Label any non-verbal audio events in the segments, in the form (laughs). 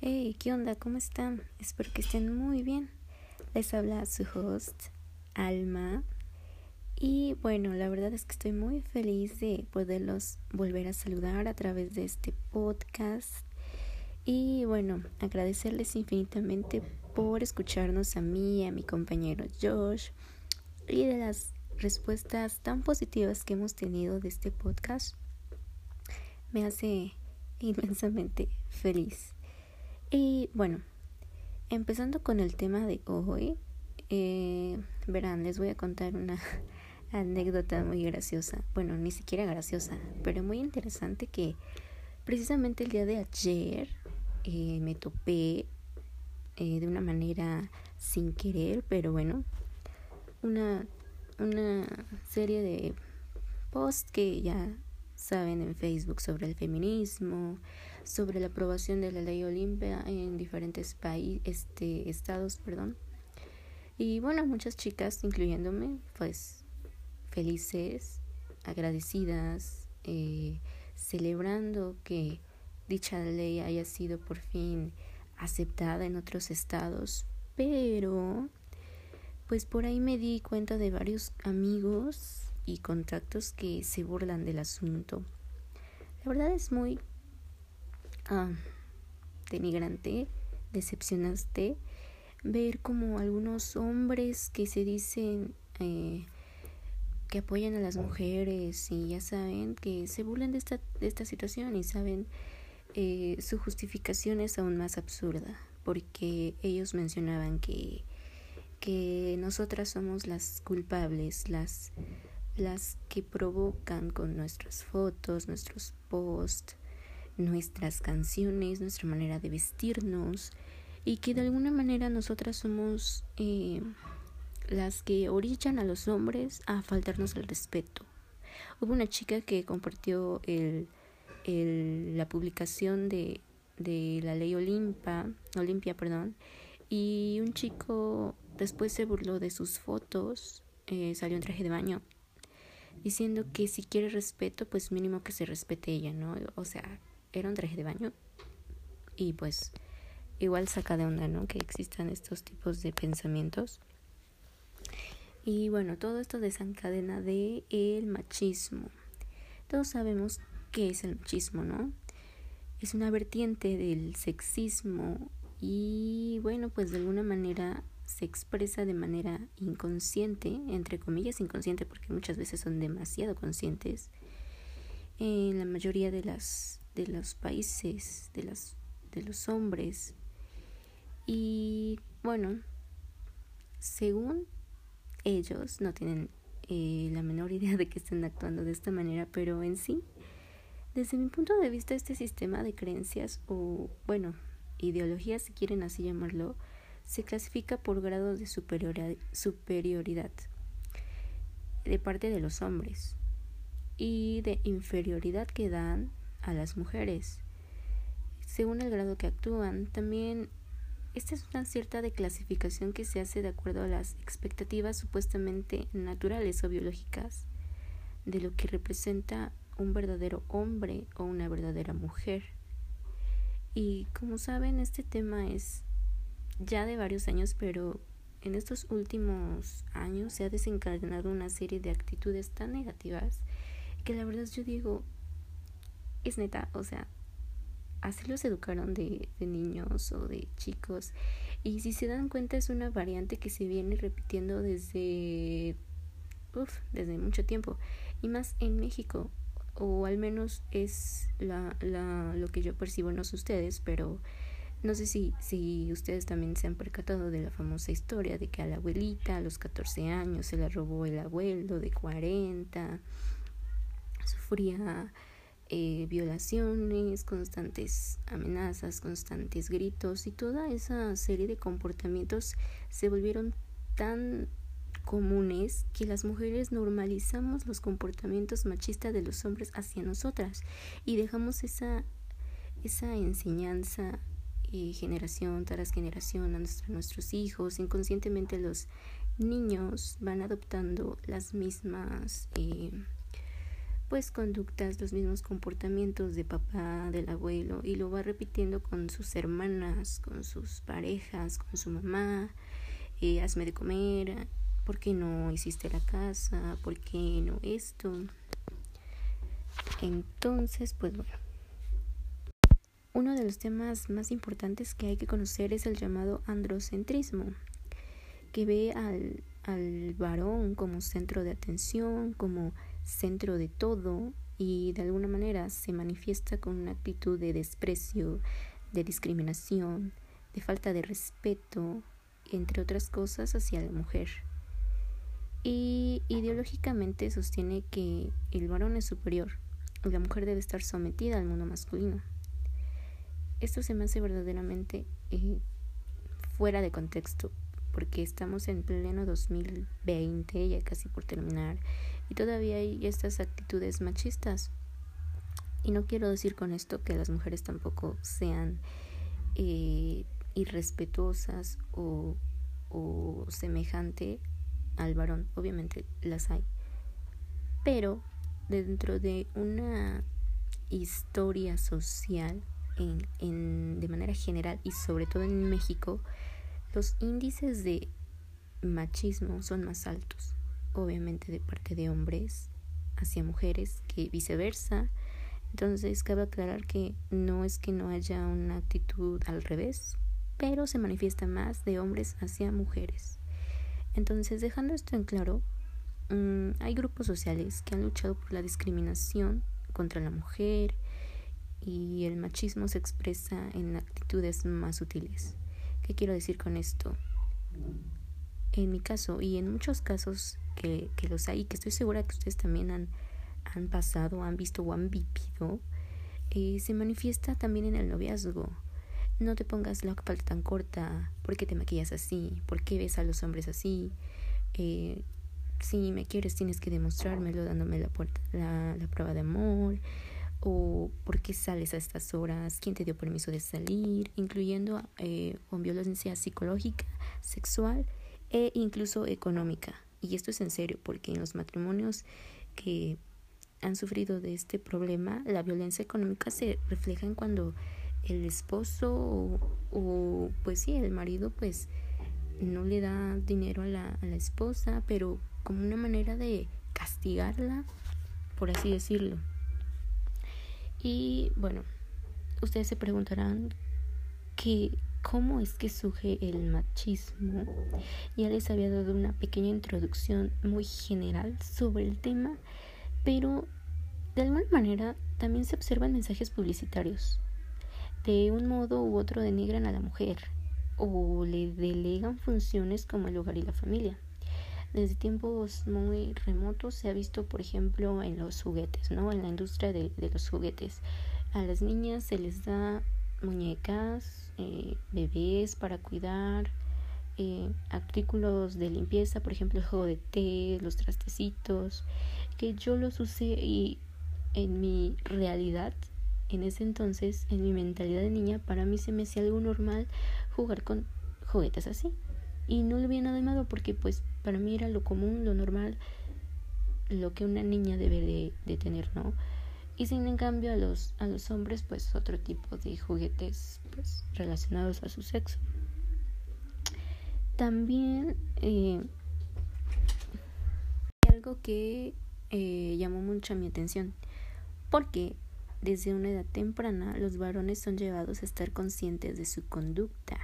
Hey, ¿qué onda? ¿Cómo están? Espero que estén muy bien. Les habla su host, Alma. Y bueno, la verdad es que estoy muy feliz de poderlos volver a saludar a través de este podcast. Y bueno, agradecerles infinitamente por escucharnos a mí, a mi compañero Josh y de las respuestas tan positivas que hemos tenido de este podcast. Me hace inmensamente feliz. Y bueno, empezando con el tema de hoy, eh, verán, les voy a contar una (laughs) anécdota muy graciosa. Bueno, ni siquiera graciosa, pero muy interesante que precisamente el día de ayer eh, me topé eh, de una manera sin querer, pero bueno, una, una serie de posts que ya saben en Facebook sobre el feminismo, sobre la aprobación de la ley Olimpia en diferentes países, este, estados, perdón. Y bueno, muchas chicas, incluyéndome, pues felices, agradecidas, eh, celebrando que dicha ley haya sido por fin aceptada en otros estados, pero pues por ahí me di cuenta de varios amigos y contactos que se burlan del asunto. La verdad es muy ah, denigrante, decepcionaste ver como algunos hombres que se dicen eh, que apoyan a las mujeres y ya saben que se burlan de esta, de esta situación y saben eh, su justificación es aún más absurda porque ellos mencionaban que que nosotras somos las culpables, las las que provocan con nuestras fotos, nuestros posts, nuestras canciones, nuestra manera de vestirnos y que de alguna manera nosotras somos eh, las que orillan a los hombres a faltarnos el respeto. Hubo una chica que compartió la publicación de, de la ley Olimpa, Olimpia, perdón, y un chico después se burló de sus fotos, eh, salió en traje de baño diciendo que si quiere respeto, pues mínimo que se respete ella, ¿no? O sea, era un traje de baño y pues igual saca de onda, ¿no? Que existan estos tipos de pensamientos. Y bueno, todo esto desencadena de el machismo. Todos sabemos qué es el machismo, ¿no? Es una vertiente del sexismo y bueno, pues de alguna manera se expresa de manera inconsciente, entre comillas inconsciente porque muchas veces son demasiado conscientes, en la mayoría de las de los países, de de los hombres. Y bueno, según ellos no tienen eh, la menor idea de que estén actuando de esta manera, pero en sí, desde mi punto de vista, este sistema de creencias o, bueno, ideologías, si quieren así llamarlo, se clasifica por grados de superioridad de parte de los hombres y de inferioridad que dan a las mujeres. Según el grado que actúan, también esta es una cierta declasificación que se hace de acuerdo a las expectativas supuestamente naturales o biológicas de lo que representa un verdadero hombre o una verdadera mujer. Y como saben, este tema es ya de varios años, pero en estos últimos años se ha desencadenado una serie de actitudes tan negativas que la verdad yo digo, es neta, o sea, así los educaron de, niños o de chicos. Y si se dan cuenta es una variante que se viene repitiendo desde, uf, desde mucho tiempo. Y más en México, o al menos es la, la, lo que yo percibo, no sé ustedes, pero no sé si, si ustedes también se han percatado de la famosa historia de que a la abuelita a los 14 años se la robó el abuelo de 40, sufría eh, violaciones, constantes amenazas, constantes gritos y toda esa serie de comportamientos se volvieron tan comunes que las mujeres normalizamos los comportamientos machistas de los hombres hacia nosotras y dejamos esa, esa enseñanza y generación tras generación a nuestros hijos. Inconscientemente los niños van adoptando las mismas, eh, pues conductas, los mismos comportamientos de papá, del abuelo, y lo va repitiendo con sus hermanas, con sus parejas, con su mamá, eh, hazme de comer, ¿por qué no hiciste la casa? ¿Por qué no esto? Entonces, pues bueno. Uno de los temas más importantes que hay que conocer es el llamado androcentrismo, que ve al, al varón como centro de atención, como centro de todo y de alguna manera se manifiesta con una actitud de desprecio, de discriminación, de falta de respeto, entre otras cosas, hacia la mujer. Y ideológicamente sostiene que el varón es superior y la mujer debe estar sometida al mundo masculino. Esto se me hace verdaderamente eh, fuera de contexto, porque estamos en pleno 2020, ya casi por terminar, y todavía hay estas actitudes machistas. Y no quiero decir con esto que las mujeres tampoco sean eh, irrespetuosas o, o semejante al varón, obviamente las hay. Pero dentro de una historia social en, en, de manera general y sobre todo en México, los índices de machismo son más altos, obviamente de parte de hombres hacia mujeres que viceversa. Entonces cabe aclarar que no es que no haya una actitud al revés, pero se manifiesta más de hombres hacia mujeres. Entonces, dejando esto en claro, mm, hay grupos sociales que han luchado por la discriminación contra la mujer y el machismo se expresa en actitudes más sutiles. ¿Qué quiero decir con esto? En mi caso y en muchos casos que, que los hay, que estoy segura que ustedes también han, han pasado, han visto o han vivido, eh, se manifiesta también en el noviazgo no te pongas la falda tan corta, ¿por qué te maquillas así? ¿Por qué ves a los hombres así? Eh, si me quieres tienes que demostrármelo dándome la, puerta, la, prueba de amor o por qué sales a estas horas, quién te dio permiso de salir, incluyendo eh, con violencia psicológica, sexual e incluso económica. Y esto es en serio, porque en los matrimonios que han sufrido de este problema, la violencia económica se refleja en cuando el esposo o, pues sí, el marido pues no le da dinero a la, esposa, pero como una manera de castigarla, por así decirlo. Y bueno, ustedes se preguntarán que cómo es que surge el machismo. Ya les había dado una pequeña introducción muy general sobre el tema, pero de alguna manera también se observan mensajes publicitarios de un modo u otro denigran a la mujer o le delegan funciones como el hogar y la familia. Desde tiempos muy remotos se ha visto, por ejemplo, en los juguetes, ¿no? En la industria de, los juguetes. A las niñas se les da muñecas, eh, bebés para cuidar, eh, artículos de limpieza, por ejemplo, el juego de té, los trastecitos, que yo los usé y en mi realidad en ese entonces, en mi mentalidad de niña, para mí se me hacía algo normal jugar con juguetes así. Y no le vi nada de malo porque pues para mí era lo común, lo normal, lo que una niña debe de, tener, ¿no? Y sin en cambio a los, a los hombres pues otro tipo de juguetes pues relacionados a su sexo. También eh, algo que eh, llamó mucho mi atención porque desde una edad temprana, los varones son llevados a estar conscientes de su conducta,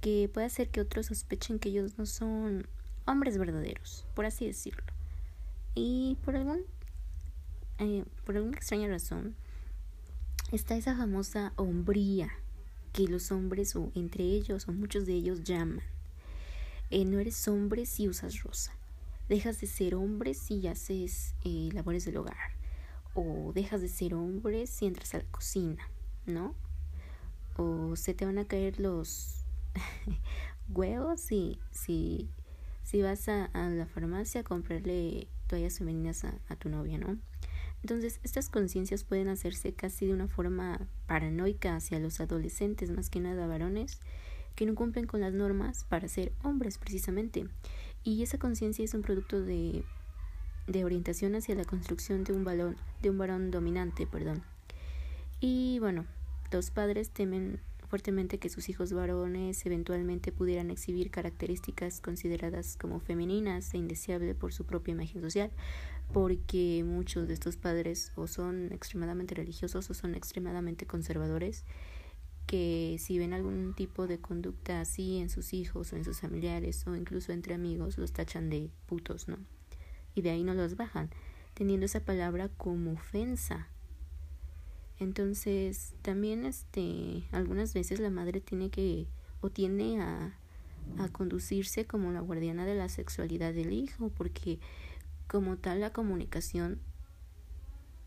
que puede hacer que otros sospechen que ellos no son hombres verdaderos, por así decirlo. Y por algún eh, por alguna extraña razón está esa famosa hombría que los hombres o entre ellos o muchos de ellos llaman. Eh, no eres hombre si usas rosa. Dejas de ser hombre si haces eh, labores del hogar o dejas de ser hombre si entras a la cocina, ¿no? O se te van a caer los (laughs) huevos si, si, si vas a, la farmacia a comprarle toallas femeninas a, a tu novia, ¿no? Entonces, estas conciencias pueden hacerse casi de una forma paranoica hacia los adolescentes, más que nada varones, que no cumplen con las normas para ser hombres precisamente. Y esa conciencia es un producto de de orientación hacia la construcción de un balón, de un varón dominante, perdón. Y bueno, los padres temen fuertemente que sus hijos varones eventualmente pudieran exhibir características consideradas como femeninas e indeseables por su propia imagen social, porque muchos de estos padres o son extremadamente religiosos o son extremadamente conservadores que si ven algún tipo de conducta así en sus hijos o en sus familiares o incluso entre amigos los tachan de putos, ¿no? Y de ahí no los bajan, teniendo esa palabra como ofensa. Entonces, también este algunas veces la madre tiene que o tiene a a conducirse como la guardiana de la sexualidad del hijo, porque como tal la comunicación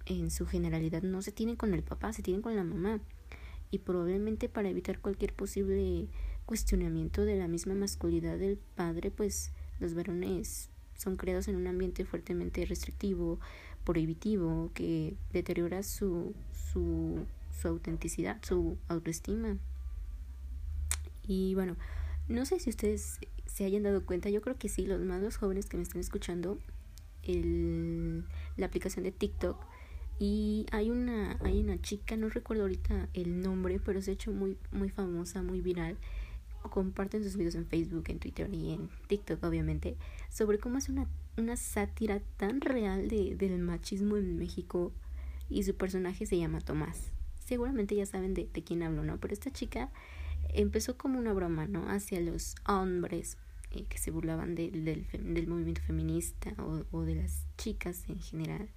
en su generalidad no se tiene con el papá, se tiene con la mamá. Y probablemente para evitar cualquier posible cuestionamiento de la misma masculinidad del padre, pues los varones son creados en un ambiente fuertemente restrictivo, prohibitivo, que deteriora su, su, su autenticidad, su autoestima. Y bueno, no sé si ustedes se hayan dado cuenta, yo creo que sí, los más los jóvenes que me están escuchando el, la aplicación de TikTok y hay una hay una chica no recuerdo ahorita el nombre pero se ha hecho muy muy famosa muy viral comparten sus videos en Facebook en Twitter y en TikTok obviamente sobre cómo es una una sátira tan real de, del machismo en México y su personaje se llama Tomás. Seguramente ya saben de, de quién hablo no pero esta chica empezó como una broma no hacia los hombres eh, que se burlaban del, del movimiento feminista o, o de las chicas en general.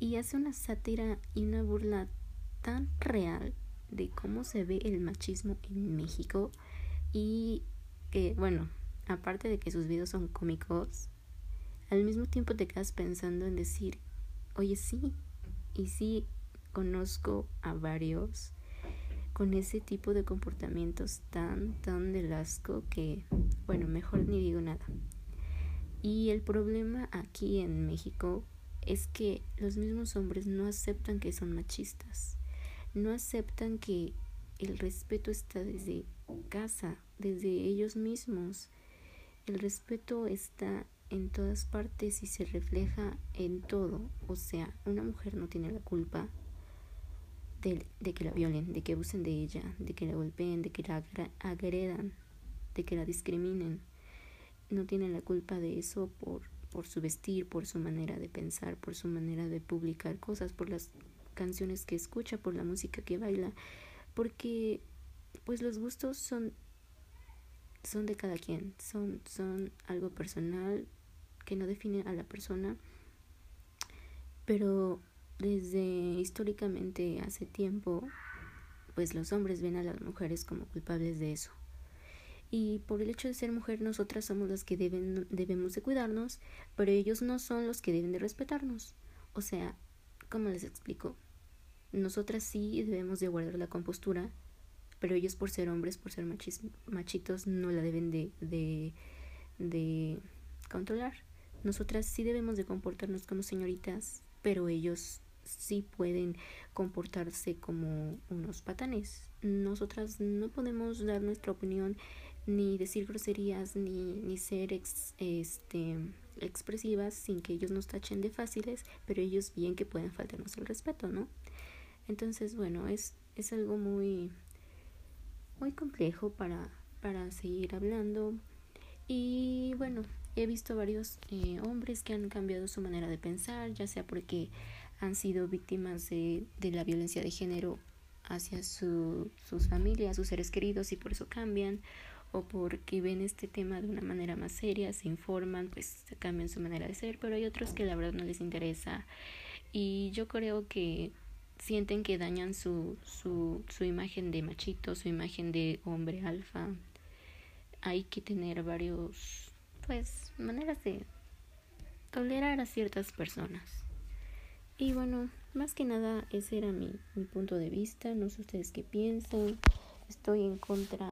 Y hace una sátira y una burla tan real de cómo se ve el machismo en México y que, bueno, aparte de que sus videos son cómicos, al mismo tiempo te quedas pensando en decir, oye, sí, y sí, conozco a varios con ese tipo de comportamientos tan, tan del asco que, bueno, mejor ni digo nada. Y el problema aquí en México es que los mismos hombres no aceptan que son machistas, no aceptan que el respeto está desde casa, desde ellos mismos. El respeto está en todas partes y se refleja en todo. O sea, una mujer no tiene la culpa de, que la violen, de que abusen de ella, de que la golpeen, de que la agredan, de que la discriminen. No tienen la culpa de eso por, por su vestir, por su manera de pensar, por su manera de publicar cosas, por las canciones que escucha, por la música que baila, porque pues los gustos son son de cada quien, son son algo personal que no define a la persona, pero desde históricamente hace tiempo, pues los hombres ven a las mujeres como culpables de eso. Y por el hecho de ser mujer, nosotras somos las que deben, debemos de cuidarnos, pero ellos no son los que deben de respetarnos. O sea, ¿cómo les explico? Nosotras sí debemos de guardar la compostura, pero ellos por ser hombres, por ser machitos, no la deben de, de, de controlar. Nosotras sí debemos de comportarnos como señoritas, pero ellos sí pueden comportarse como unos patanes. Nosotras no podemos dar nuestra opinión ni decir groserías ni, ni ser este, expresivas sin que ellos nos tachen de fáciles, pero ellos bien que pueden faltarnos el respeto, ¿no? Entonces, bueno, es, es algo muy, muy complejo para, para seguir hablando. Y bueno, he visto varios eh, hombres que han cambiado su manera de pensar, ya sea porque han sido víctimas de, de la violencia de género hacia su, sus familias, sus seres queridos y por eso cambian o porque ven este tema de una manera más seria, se informan, pues cambian su manera de ser, pero hay otros que la verdad no les interesa y yo creo que sienten que dañan su, su, su imagen de machito, su imagen de hombre alfa. Hay que tener varios, pues, maneras de tolerar a ciertas personas. Y bueno, más que nada ese era mi, mi punto de vista. No sé ustedes qué piensan. Estoy en contra